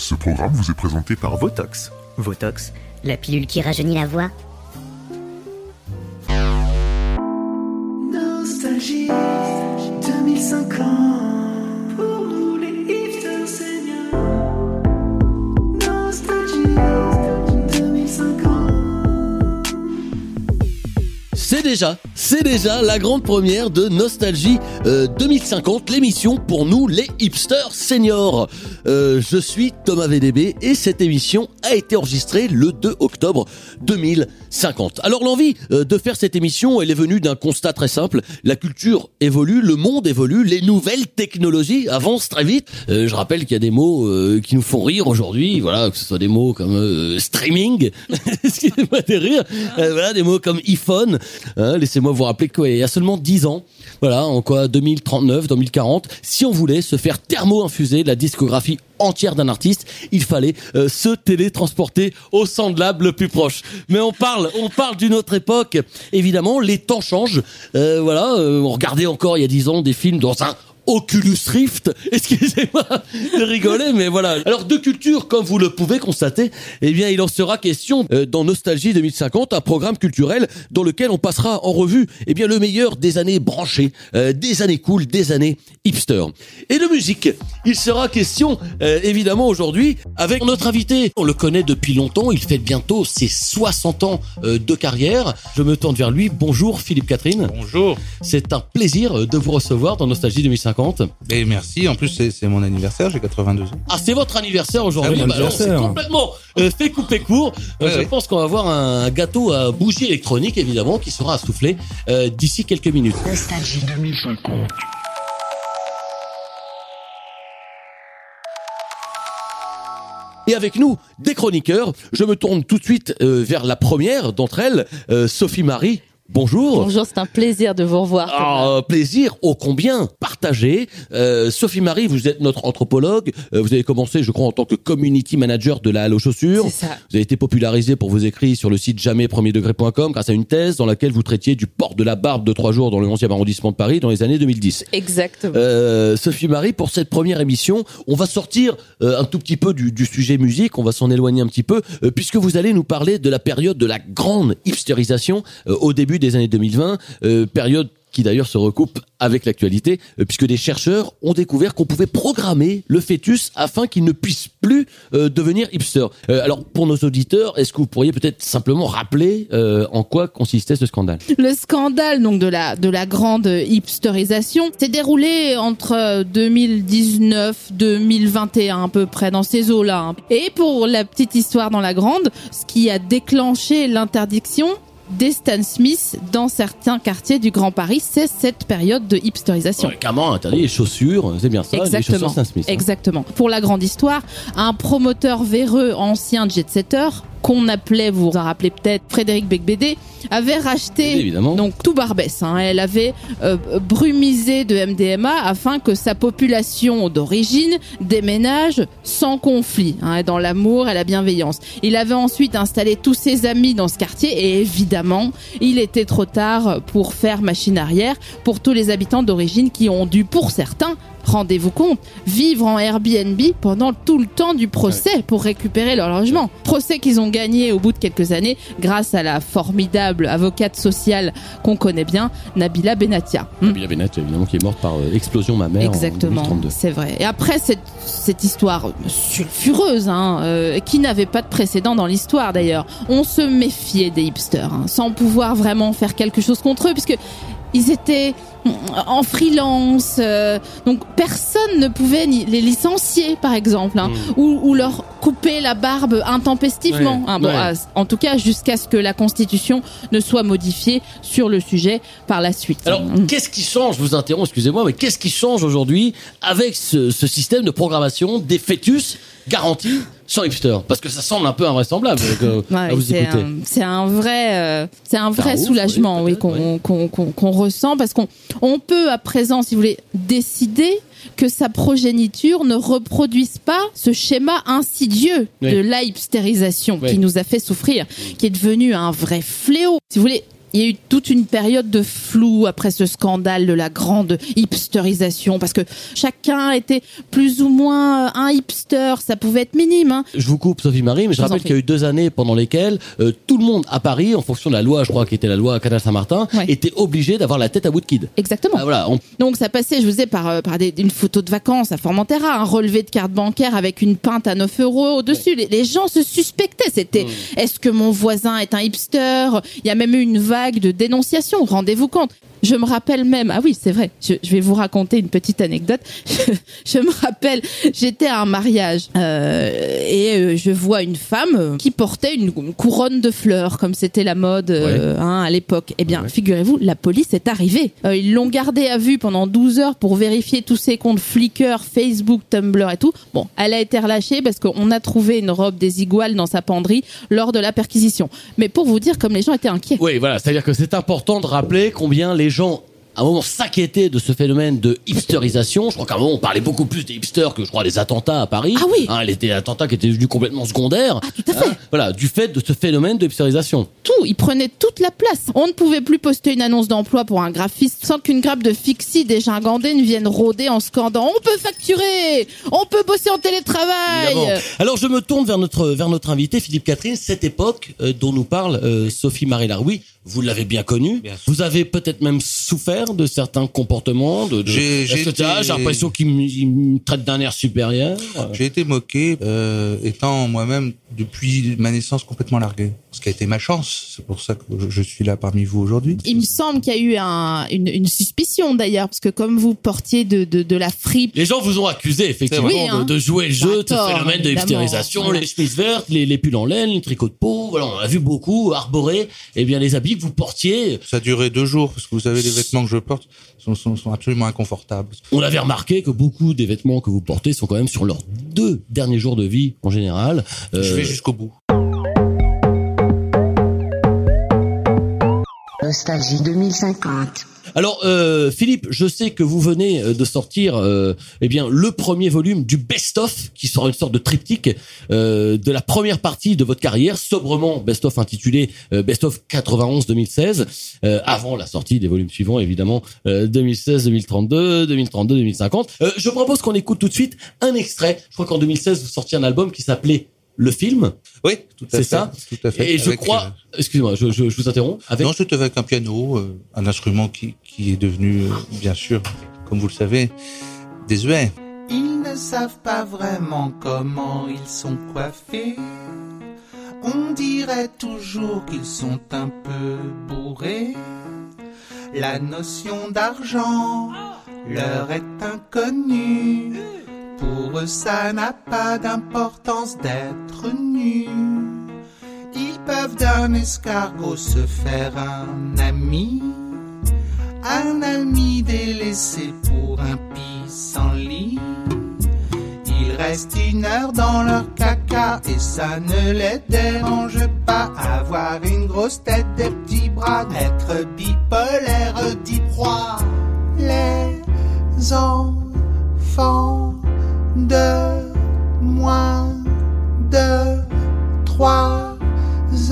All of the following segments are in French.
Ce programme vous est présenté par Votox. Votox, la pilule qui rajeunit la voix. C'est déjà la grande première de Nostalgie euh, 2050, l'émission pour nous les hipsters seniors. Euh, je suis Thomas VDB et cette émission a été enregistrée le 2 octobre 2050. Alors l'envie euh, de faire cette émission, elle est venue d'un constat très simple. La culture évolue, le monde évolue, les nouvelles technologies avancent très vite. Euh, je rappelle qu'il y a des mots euh, qui nous font rire aujourd'hui, voilà, que ce soit des mots comme euh, streaming, excusez-moi de rire, voilà, des mots comme iPhone. Hein, Laissez-moi vous rappeler qu'il y a seulement 10 ans, voilà, en quoi 2039, 2040, si on voulait se faire thermo-infuser la discographie entière d'un artiste, il fallait euh, se télétransporter au Sandlab le plus proche. Mais on parle, on parle d'une autre époque. Évidemment, les temps changent. Euh, voilà, euh, on regardait encore il y a 10 ans des films dans un Oculus Rift. Excusez-moi de rigoler, mais voilà. Alors de culture, comme vous le pouvez constater, eh bien il en sera question euh, dans Nostalgie 2050, un programme culturel dans lequel on passera en revue eh bien le meilleur des années branchées, euh, des années cool, des années hipster. Et de musique, il sera question euh, évidemment aujourd'hui avec notre invité. On le connaît depuis longtemps, il fête bientôt ses 60 ans de carrière. Je me tourne vers lui. Bonjour Philippe Catherine. Bonjour. C'est un plaisir de vous recevoir dans Nostalgie 2050. Et merci. En plus, c'est mon anniversaire. J'ai 82 ans. Ah, c'est votre anniversaire aujourd'hui. Ah Bah alors, c'est complètement euh, fait couper court. Euh, Ouais, je pense qu'on va avoir un gâteau à bougie électronique, évidemment, qui sera à souffler euh, d'ici quelques minutes. Nostalgie 2050. Et avec nous, des chroniqueurs. Je me tourne tout de suite euh, vers la première d'entre elles, euh, Sophie Marie. Bonjour. Bonjour, c'est un plaisir de vous revoir. Ah, plaisir, ô combien partagé. Euh, Sophie Marie, vous êtes notre anthropologue. Euh, vous avez commencé, je crois, en tant que community manager de la Halle aux chaussures. C'est ça. Vous avez été popularisé pour vos écrits sur le site jamais-premier-degré.com grâce à une thèse dans laquelle vous traitiez du port de la barbe de trois jours dans le 11e arrondissement de Paris dans les années 2010. Exactement. Euh, Sophie Marie, pour cette première émission, on va sortir euh, un tout petit peu du, du sujet musique, on va s'en éloigner un petit peu, euh, puisque vous allez nous parler de la période de la grande hipsterisation euh, au début des années 2020, euh, période qui d'ailleurs se recoupe avec l'actualité, euh, puisque des chercheurs ont découvert qu'on pouvait programmer le fœtus afin qu'il ne puisse plus euh, devenir hipster. Alors pour nos auditeurs, est-ce que vous pourriez peut-être simplement rappeler en quoi consistait ce scandale? Le scandale donc de la de la grande hipsterisation s'est déroulé entre 2019 2021 à peu près dans ces eaux-là. hein. Et pour la petite histoire dans la grande, ce qui a déclenché l'interdiction des Stan Smith dans certains quartiers du Grand Paris, c'est cette période de hipsterisation. Ouais, Carrément interdit les chaussures, c'est bien ça, les Exactement. chaussures Stan Smith. hein. Exactement. Pour la grande histoire, un promoteur véreux ancien jet-setter qu'on appelait, vous vous en rappelez peut-être, Frédéric Becbédé, avait racheté évidemment. donc tout Barbès. Hein, elle avait euh, brumisé de MDMA afin que sa population d'origine déménage sans conflit, hein, dans l'amour et la bienveillance. Il avait ensuite installé tous ses amis dans ce quartier et évidemment, il était trop tard pour faire machine arrière pour tous les habitants d'origine qui ont dû, pour certains, rendez-vous compte, vivre en Airbnb pendant tout le temps du procès pour récupérer leur logement. Procès qu'ils ont gagné au bout de quelques années grâce à la formidable avocate sociale qu'on connaît bien, Nabila Benatia. Hmm. Nabila Bennett, évidemment, qui est morte par euh, explosion mammaire Exactement, en 2032. c'est vrai. Et après cette, cette histoire sulfureuse, hein, euh, qui n'avait pas de précédent dans l'histoire d'ailleurs, on se méfiait des hipsters, hein, sans pouvoir vraiment faire quelque chose contre eux, puisque ils étaient mm, en freelance, euh, donc personne ne pouvait ni les licencier par exemple, hein, ou, ou leur couper la barbe intempestivement. Ouais, hein. Bon, ouais. à- en tout cas jusqu'à ce que la Constitution ne soit modifiée sur le sujet par la suite. Alors, Mm. qu'est-ce qui change Je vous interromps, excusez-moi, mais qu'est-ce qui change aujourd'hui avec ce, ce système de programmation des fœtus garantis sans hipster Parce que ça semble un peu invraisemblable à Ouais, vous c'est un, c'est un vrai, euh, c'est un vrai ouf, soulagement, oui, qu'on peut-être, qu'on qu'on- qu'on ressent parce qu'on on peut à présent, si vous voulez, décider que sa progéniture ne reproduise pas ce schéma insidieux Oui. de la hipstérisation Oui. qui nous a fait souffrir, qui est devenu un vrai fléau. Si vous voulez, Il y a eu toute une période de flou après ce scandale de la grande hipsterisation, parce que chacun était plus ou moins euh, un hipster, ça pouvait être minime. Hein. Je vous coupe, Sophie Marie, mais je, rappelle qu'il y a eu deux années pendant lesquelles euh, tout le monde à Paris, en fonction de la loi, je crois qui était la loi Canal Saint-Martin, Ouais. était obligé d'avoir la tête à Woodkid. Exactement. Ah, voilà, on- Donc ça passait, je vous disais, par, euh, par des- une photo de vacances à Formentera, un relevé de carte bancaire avec une pinte à 9 euros au-dessus. Les, les gens se suspectaient. C'était, est-ce que mon voisin est un hipster? Il y a même eu une vague de dénonciations, rendez-vous compte. Je me rappelle même, ah oui, c'est vrai, je, je vais vous raconter une petite anecdote. Je, je me rappelle, j'étais à un mariage euh, et euh, je vois une femme euh, qui portait une, une couronne de fleurs, comme c'était la mode euh, hein, à l'époque. Eh bien, figurez-vous, la police est arrivée. Euh, ils l'ont gardée à vue pendant 12 heures pour vérifier tous ses comptes Flickr, Facebook, Tumblr et tout. Bon, elle a été relâchée parce qu'on a trouvé une robe des iguales dans sa penderie lors de la perquisition. Mais pour vous dire, comme les gens étaient inquiets. Oui, voilà, c'est-à-dire que c'est important de rappeler combien les gens à un moment s'inquiétaient de ce phénomène de hipsterisation. Je crois qu'à un moment on parlait beaucoup plus des hipsters que je crois des attentats à Paris. Ah oui. Hein, les des attentats qui étaient devenus complètement secondaires. Ah, tout à fait. Hein, voilà, du fait de ce phénomène de hipsterisation. tout, ils prenaient toute la place. On ne pouvait plus poster une annonce d'emploi pour un graphiste sans qu'une grappe de fixie dégingandée ne vienne rôder en scandant « On peut facturer On peut bosser en télétravail Évidemment. Alors je me tourne vers notre vers notre invité Philippe Catherine. Cette époque euh, dont nous parle euh, Sophie Marie Laroui, vous l'avez bien connue. Bien sûr. Vous avez peut-être même souffert de certains comportements. De, de... J'ai- été- l'impression qu'il me traite d'un air supérieur? J'ai été moqué, euh, étant moi-même depuis ma naissance complètement largué. Ce qui a été ma chance. C'est pour ça que je, je suis là parmi vous aujourd'hui. ». Il me semble qu'il y a eu un, une, une suspicion d'ailleurs, parce que comme vous portiez de, de, de la fripe, Les gens vous ont accusé effectivement. Oui, hein. de, de jouer le jeu, de ce D'accord, phénomène de évidemment. hipstérisation, Voilà. les chemises vertes, les, les pulls en laine, les tricots de peau. Voilà, on a vu beaucoup arborer. Eh bien, les habits que vous portiez. Ça a duré deux jours parce que vous savez les vêtements que je porte sont, sont, sont absolument inconfortables. On avait remarqué que beaucoup des vêtements que vous portez sont quand même sur leurs deux derniers jours de vie en général. Euh, Je vais jusqu'au bout. Nostalgie 2050. Alors, euh, Philippe, je sais que vous venez euh, de sortir, euh, eh bien, le premier volume du best-of, qui sera une sorte de triptyque euh, de la première partie de votre carrière, sobrement best-of intitulé euh, Best-of 91-2016, euh, avant la sortie des volumes suivants, évidemment, euh, 2016-2032, 2032-2050. Euh, je propose qu'on écoute tout de suite un extrait. Je crois qu'en 2016, vous sortiez un album qui s'appelait Le Film, Oui, tout à c'est fait. ça Tout à fait. Et je Avec, crois, excusez-moi, je, je, je vous interromps, euh, avec Non, c'était avec un piano, euh, un instrument qui, qui est devenu, euh, bien sûr, comme vous le savez, désuet. Ils ne savent pas vraiment comment ils sont coiffés. On dirait toujours qu'ils sont un peu bourrés. La notion d'argent leur est inconnue. Pour eux, ça n'a pas d'importance d'être nu. Ils peuvent d'un escargot se faire un ami. Un ami délaissé pour un pissenlit. Ils restent une heure dans leur caca et ça ne les dérange pas. Avoir une grosse tête, des petits bras, être bipolaire, dix proies. Les enfants de moins de trois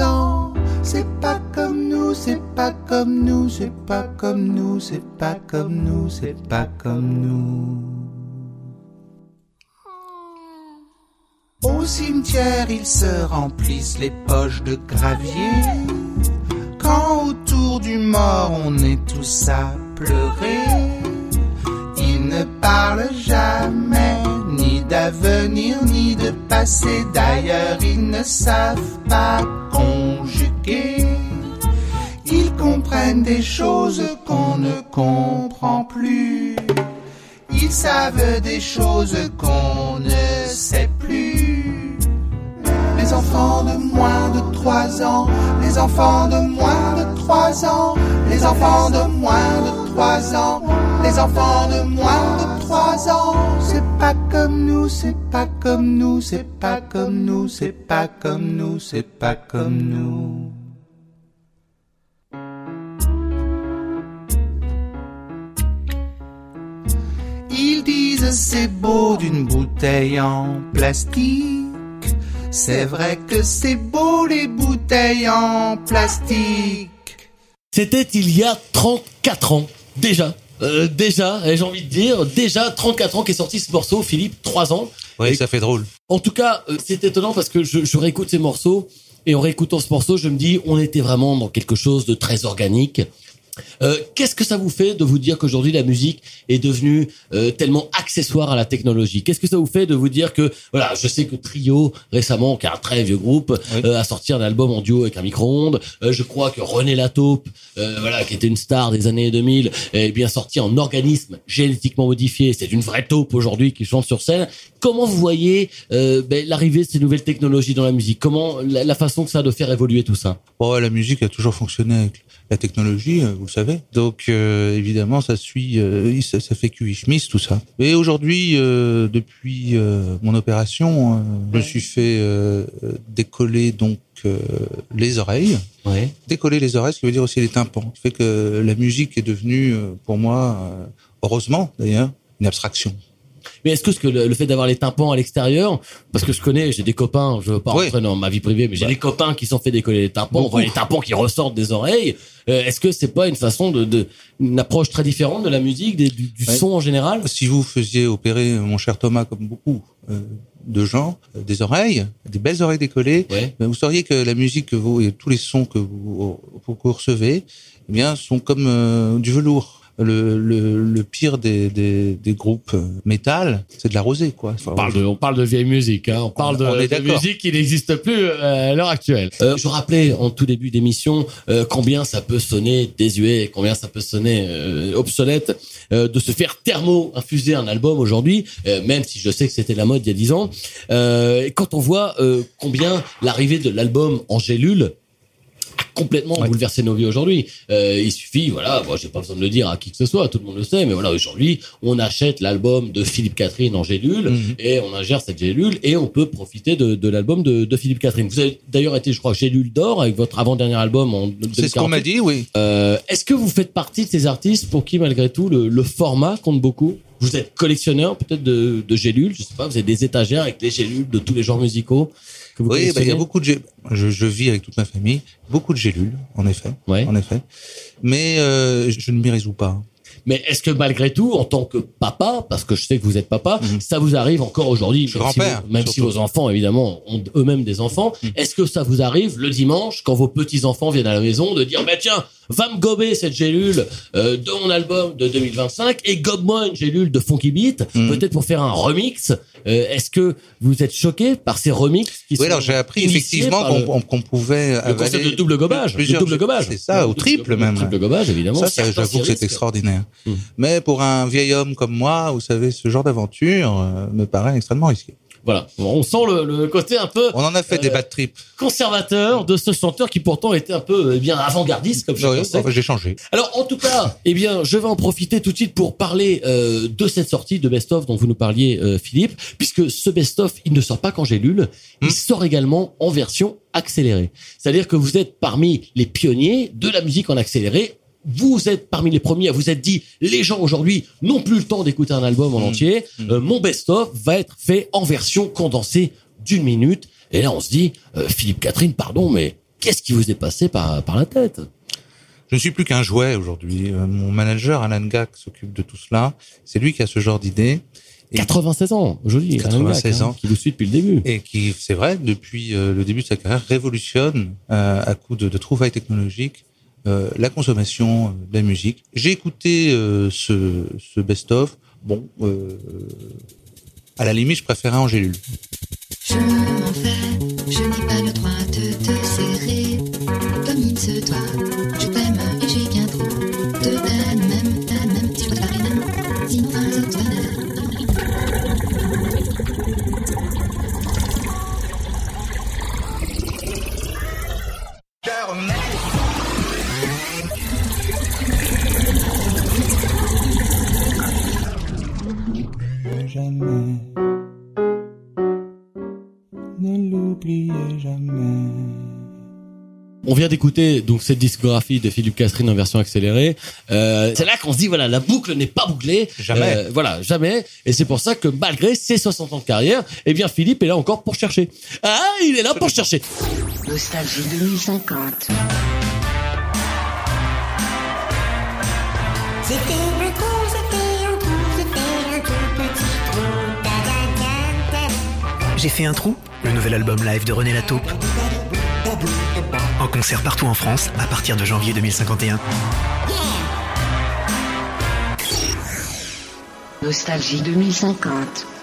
ans. C'est pas comme nous, c'est pas comme nous, c'est pas comme nous, c'est pas comme nous, c'est pas comme nous. Au cimetière, ils se remplissent les poches de gravier. Quand autour du mort, on est tous à pleurer. Ils ne parlent jamais d'avenir ni de passé. D'ailleurs, ils ne savent pas conjuguer. Ils comprennent des choses qu'on ne comprend plus. Ils savent des choses qu'on ne sait plus. Les enfants de moins de 3 ans, les enfants de moins de 3 ans, les enfants de moins de 3 ans, les enfants de moins de 3 ans. C'est pas comme nous, c'est pas comme nous, c'est pas comme nous, c'est pas comme nous, c'est pas comme nous. Ils disent c'est beau d'une bouteille en plastique. C'est vrai que c'est beau les bouteilles en plastique. C'était il y a 34 ans, déjà. Euh, déjà, et j'ai envie de dire, déjà 34 ans qu'est sorti ce morceau, Philippe, 3 ans. Oui, ça fait drôle. En tout cas, euh, c'est étonnant parce que je, je réécoute ces morceaux et en réécoutant ce morceau, je me dis, on était vraiment dans quelque chose de très organique. Euh, Qu'est-ce que ça vous fait de vous dire qu'aujourd'hui la musique est devenue euh, tellement accessoire à la technologie? Qu'est-ce que ça vous fait de vous dire que voilà, je sais que Trio récemment, qui est un très vieux groupe, Oui. euh, a sorti un album en duo avec un micro-ondes. Euh, je crois que René Lataupe, euh, voilà, qui était une star des années 2000, est bien sorti en organisme génétiquement modifié. C'est une vraie taupe aujourd'hui qui chante sur scène. Comment vous voyez euh, ben, l'arrivée de ces nouvelles technologies dans la musique? Comment la, la façon que ça a de faire évoluer tout ça? Bon, la musique a toujours fonctionné avec la technologie, vous savez. Donc, euh, évidemment, ça suit, euh, ça, ça fait QI Schmiss, tout ça. Et aujourd'hui, euh, depuis mon opération, je me suis fait décoller donc les oreilles. Ouais. Décoller les oreilles, ce qui veut dire aussi les tympans. Ce fait que la musique est devenue, pour moi, heureusement d'ailleurs, une abstraction. Mais est-ce que, ce que le, le fait d'avoir les tympans à l'extérieur, parce que je connais, j'ai des copains, je veux pas Oui. rentrer dans ma vie privée, mais j'ai Ouais. des copains qui sont fait décoller les tympans, on voit les tympans qui ressortent des oreilles. Euh, est-ce que c'est pas une façon de, de une approche très différente de la musique, des- du, du Ouais. son en général? Si vous faisiez opérer, euh, mon cher Thomas, comme beaucoup euh, de gens, euh, des oreilles, des belles oreilles décollées, Ouais. ben, vous sauriez que la musique que vous et tous les sons que vous, que vous recevez, eh bien, sont comme euh, du velours. Le, le, le pire des, des, des groupes euh, métal, c'est de la rosée, quoi. Enfin, On parle de, on parle de vieille musique, hein. on parle de, on est de d'accord. musique qui n'existe plus euh, à l'heure actuelle. Euh, je rappelais en tout début d'émission euh, combien ça peut sonner désuet, combien ça peut sonner euh, obsolète euh, de se faire thermo-infuser un album aujourd'hui, euh, même si je sais que c'était la mode il y a dix ans. Euh, et quand on voit euh, combien l'arrivée de l'album en gélule complètement Ouais. bouleversé nos vies aujourd'hui. Euh, il suffit, voilà, moi j'ai pas besoin de le dire à qui que ce soit, tout le monde le sait, mais voilà, aujourd'hui, on achète l'album de Philippe Catherine en gélule Mhm. et on ingère cette gélule et on peut profiter de, de l'album de, de Philippe Catherine. Vous avez d'ailleurs été, je crois, gélule d'or avec votre avant-dernier album en C'est ce qu'on m'a 2048. dit, oui. Euh, Est-ce que vous faites partie de ces artistes pour qui, malgré tout, le, le format compte beaucoup? Vous êtes collectionneur peut-être de, de gélules, je sais pas, vous avez des étagères avec les gélules de tous les genres musicaux que vous Oui, bah, il y a beaucoup de gé- je, je vis avec toute ma famille, beaucoup de gélules, en effet, Ouais. en effet. Mais euh, je ne m'y résous pas. Mais est-ce que malgré tout, en tant que papa, parce que je sais que vous êtes papa, Mhm. ça vous arrive encore aujourd'hui, même, si, vos- même si surtout. vos enfants, évidemment, ont eux-mêmes des enfants, Mhm. est-ce que ça vous arrive le dimanche, quand vos petits-enfants viennent à la maison, de dire, bah tiens, va me gober cette gélule euh, de mon album de 2025 et gobe-moi une gélule de Funky Beat, Mhm. peut-être pour faire un remix. Euh, est-ce que vous êtes choqué par ces remixes qui Oui, sont alors j'ai appris effectivement qu'on pouvait le concept de double gobage, plusieurs de double gobage. C'est ça, Double- triple même. Triple gobage, évidemment. Ça, j'avoue que c'est extraordinaire. Mm. Mais pour un vieil homme comme moi, vous savez, ce genre d'aventure euh, me paraît extrêmement risqué. Voilà, on sent le, le côté un peu On en a fait des Euh, bad trips. conservateur de ce chanteur qui pourtant était un peu eh bien avant-gardiste comme je pensais. j'ai changé. Alors en tout cas, eh bien, je vais en profiter tout de suite pour parler euh, de cette sortie de Best of dont vous nous parliez, euh, Philippe, puisque ce Best of, il ne sort pas qu'en gélule, il Hmm. sort également en version accélérée. C'est-à-dire que vous êtes parmi les pionniers de la musique en accéléré. Vous êtes parmi les premiers à vous être dit, les gens aujourd'hui n'ont plus le temps d'écouter un album en Hmm. entier. Hmm. Euh, mon best-of va être fait en version condensée d'une minute. Et là, on se dit, euh, Philippe Catherine, pardon, mais qu'est-ce qui vous est passé par, par la tête? Je ne suis plus qu'un jouet aujourd'hui. Euh, Mon manager, Alan Gack, s'occupe de tout cela. C'est lui qui a ce genre d'idée. Et- 96 ans, joli. 96 Alain Gac, ans. hein, qui vous suit depuis le début. Et qui, c'est vrai, depuis euh, le début de sa carrière, révolutionne euh, à coup de, de trouvailles technologiques euh, la consommation de la musique. J'ai écouté euh, ce, ce best-of. Bon, euh, à la limite, je préférais en gélule. Je vient d'écouter donc cette discographie de Philippe Catherine en version accélérée. Euh, c'est là qu'on se dit voilà la boucle n'est pas bouclée. Jamais. Euh, voilà jamais. Et c'est pour ça que malgré ses 60 ans de carrière, eh bien Philippe est là encore pour chercher. Ah il est là pour chercher. Nostalgie 2050. J'ai fait un trou, j'ai fait un trou, j'ai fait un tout petit trou. Da, da, da, da. J'ai fait un trou, le nouvel album live de René Lataupe. Concert partout en France à partir de janvier 2051. Nostalgie 2050.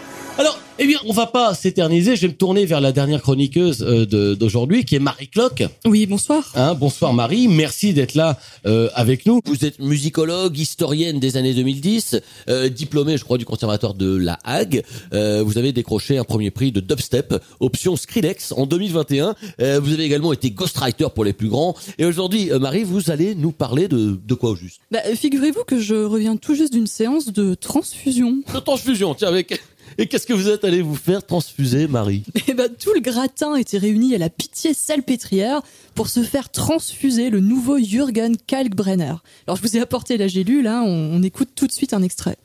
Eh bien, on va pas s'éterniser. Je vais me tourner vers la dernière chroniqueuse euh, d'aujourd'hui, qui est Marie Clock. Oui, bonsoir. Hein, bonsoir Marie, merci d'être là euh, avec nous. Vous êtes musicologue, historienne des années 2010, euh, diplômée, je crois, du conservatoire de La Hague. Euh, vous avez décroché un premier prix de dubstep, option Skrillex en 2021. Euh, vous avez également été ghostwriter pour les plus grands. Et aujourd'hui, euh, Marie, vous allez nous parler de, de quoi au juste? Bah, Figurez-vous que je reviens tout juste d'une séance de transfusion. De transfusion, tiens, avec... Et qu'est-ce que vous êtes allé vous faire transfuser, Marie? Et bah, tout le gratin était réuni à la pitié salpêtrière pour se faire transfuser le nouveau Jürgen Kalkbrenner. Alors, je vous ai apporté la gélule, hein, on écoute tout de suite un extrait.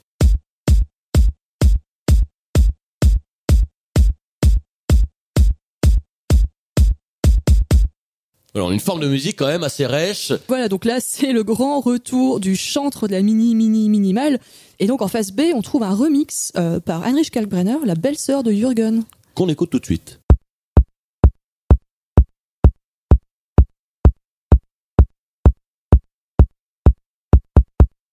Alors, une forme de musique quand même assez rêche. Voilà, donc là, c'est le grand retour du chantre de la mini, mini, minimale. Et donc, en face B, on trouve un remix euh, par Heinrich Kalkbrenner, la belle-sœur de Jürgen. qu'on écoute tout de suite.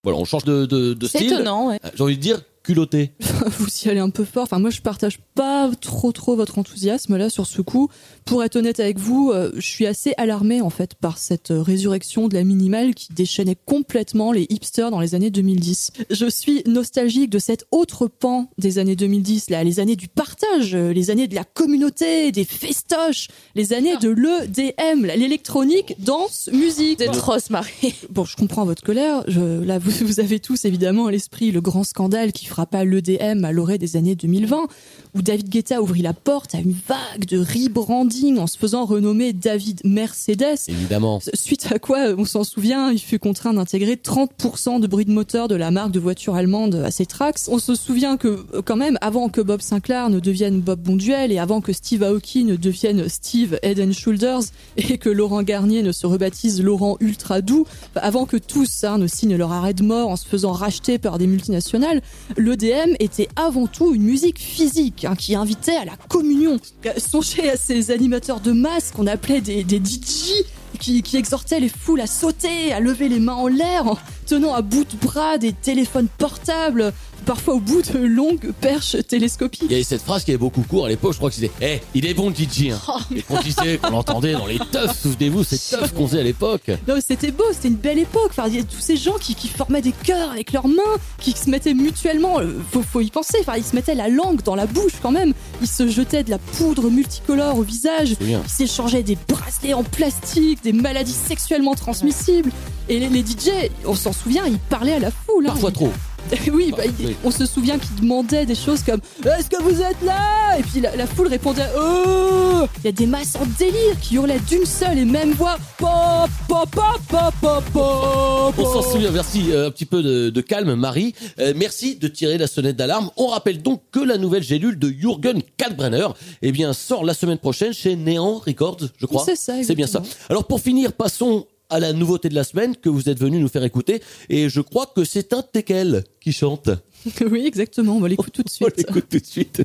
Voilà, on change de, de, de C'est style. étonnant, ouais. Euh, J'ai envie de dire culotté. vous y allez un peu fort. Enfin, moi, je partage pas trop, trop votre enthousiasme là sur ce coup. Pour être honnête avec vous, euh, je suis assez alarmée en fait par cette euh, résurrection de la minimale qui déchaînait complètement les hipsters dans les années 2010. Je suis nostalgique de cet autre pan des années 2010, là, les années du partage, euh, les années de la communauté, des festoches, les années de l'EDM, l'électronique, danse, musique. C'est atroce, Marie. Bon, je comprends votre colère. Je, là, vous, vous avez tous évidemment à l'esprit le grand scandale qui frappa l'EDM à l'orée des années 2020, où David Guetta ouvrit la porte à une vague de rebranding en se faisant renommer David Mercedes. Évidemment. Suite à quoi, on s'en souvient, il fut contraint d'intégrer 30% de bruit de moteur de la marque de voiture allemande à ses tracks. On se souvient que, euh, quand même, avant que Bob Sinclair ne devienne Bob Bonduel et avant que Steve Aoki ne devienne Steve Head and Shoulders et que Laurent Garnier ne se rebaptise Laurent Ultra Doux, avant que tous hein, ne signent leur arrêt de mort en se faisant racheter par des multinationales, l'EDM était avant tout une musique physique hein, qui invitait à la communion. Songez à ces animateurs de masse qu'on appelait des, des DJ qui, qui exhortaient les foules à sauter, à lever les mains en l'air en tenant à bout de bras des téléphones portables, parfois au bout de longues perches télescopiques. Il y avait cette phrase qui avait beaucoup cours à l'époque, je crois que c'était Eh, il est bon le DJ hein. Oh, Et qu'on disait, qu'on l'entendait dans les teufs, souvenez-vous, ces teufs qu'on faisait à l'époque. Non, c'était beau, c'était une belle époque. Enfin, il y a tous ces gens qui, qui formaient des chœurs avec leurs mains, qui se mettaient mutuellement, euh, faut, faut y penser, enfin, ils se mettaient la langue dans la bouche quand même. Ils se jetaient de la poudre multicolore au visage. Ils s'échangeaient des bracelets en plastique, des maladies sexuellement transmissibles. Et les, les DJ, on s'en souvient, ils parlaient à la foule. hein. Parfois trop. oui, bah, il- on se souvient qu'ils demandaient des choses comme Est-ce que vous êtes là? Et puis la, la foule répondait Oh Il y a des masses en délire qui hurlaient d'une seule et même voix Pop, pop, pop, pop, pop, pop. On s'en souvient, merci. Euh, un petit peu de, de calme, Marie. Euh, merci de tirer la sonnette d'alarme. On rappelle donc que la nouvelle gélule de Jürgen Kalkbrenner eh bien, sort la semaine prochaine chez Néant Records, je crois. C'est ça, C'est bien ça. Alors pour finir, passons à la nouveauté de la semaine que vous êtes venu nous faire écouter. Et je crois que c'est un Tekel qui chante. oui, exactement, on va l'écouter tout de On suite. l'écoute tout de suite.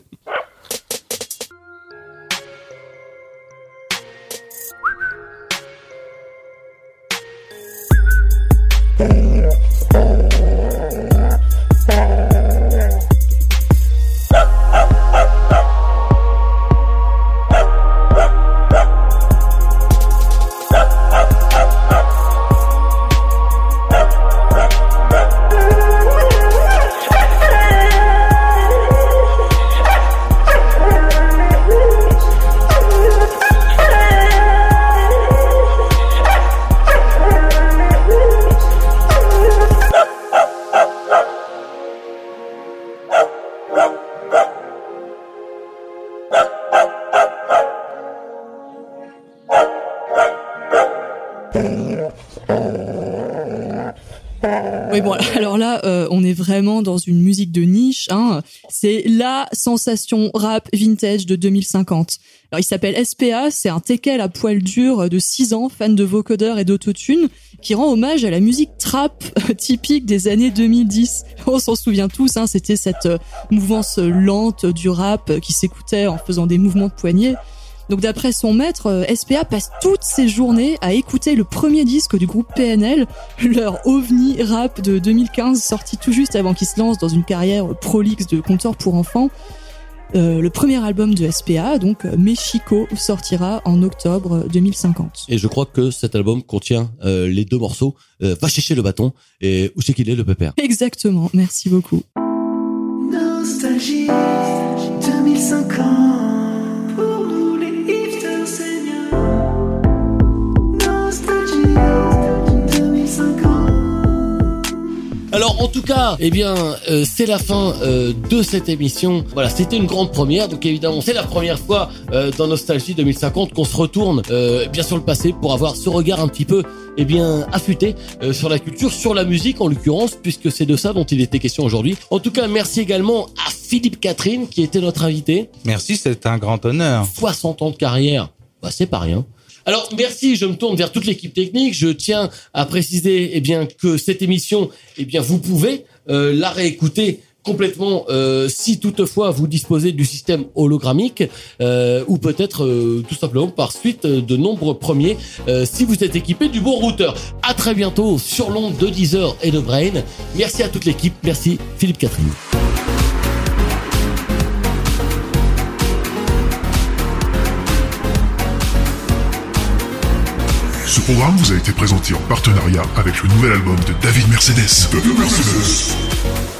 Oui, bon, alors là, euh, on est vraiment dans une musique de niche. Hein. C'est la sensation rap vintage de 2050. Alors, il s'appelle SPA, c'est un teckel à poil dur de 6 ans, fan de vocodeur et d'autotune, qui rend hommage à la musique trap typique des années 2010. On s'en souvient tous, hein, c'était cette euh, mouvance lente du rap qui s'écoutait en faisant des mouvements de poignet. Donc d'après son maître, euh, SPA passe toutes ses journées à écouter le premier disque du groupe PNL, leur ovni rap de 2015 sorti tout juste avant qu'il se lance dans une carrière prolixe de conteur pour enfants. Euh, le premier album de SPA, donc euh, Mexico, sortira en octobre 2050. Et je crois que cet album contient euh, les deux morceaux euh, Va chercher le bâton et Où c'est qu'il est le pépère. Exactement, merci beaucoup. Nostalgie 2050 en tout cas, eh bien, euh, c'est la fin euh, de cette émission. Voilà, c'était une grande première. Donc évidemment, c'est la première fois euh, dans Nostalgie 2050 qu'on se retourne euh, bien sur le passé pour avoir ce regard un petit peu, eh bien, affûté euh, sur la culture, sur la musique en l'occurrence, puisque c'est de ça dont il était question aujourd'hui. En tout cas, merci également à Philippe Catherine qui était notre invité. Merci, c'est un grand honneur. 60 ans de carrière, bah, c'est pas rien. Alors merci, je me tourne vers toute l'équipe technique. Je tiens à préciser eh bien que cette émission, eh bien vous pouvez euh, la réécouter complètement euh, si toutefois vous disposez du système hologrammique euh, ou peut-être tout simplement par suite de nombres premiers si vous êtes équipé du bon routeur. À très bientôt sur l'onde de Deezer et de Brain. Merci à toute l'équipe. Merci Philippe Catherine. Ce programme vous a été présenté en partenariat avec le nouvel album de David Mercedes. David.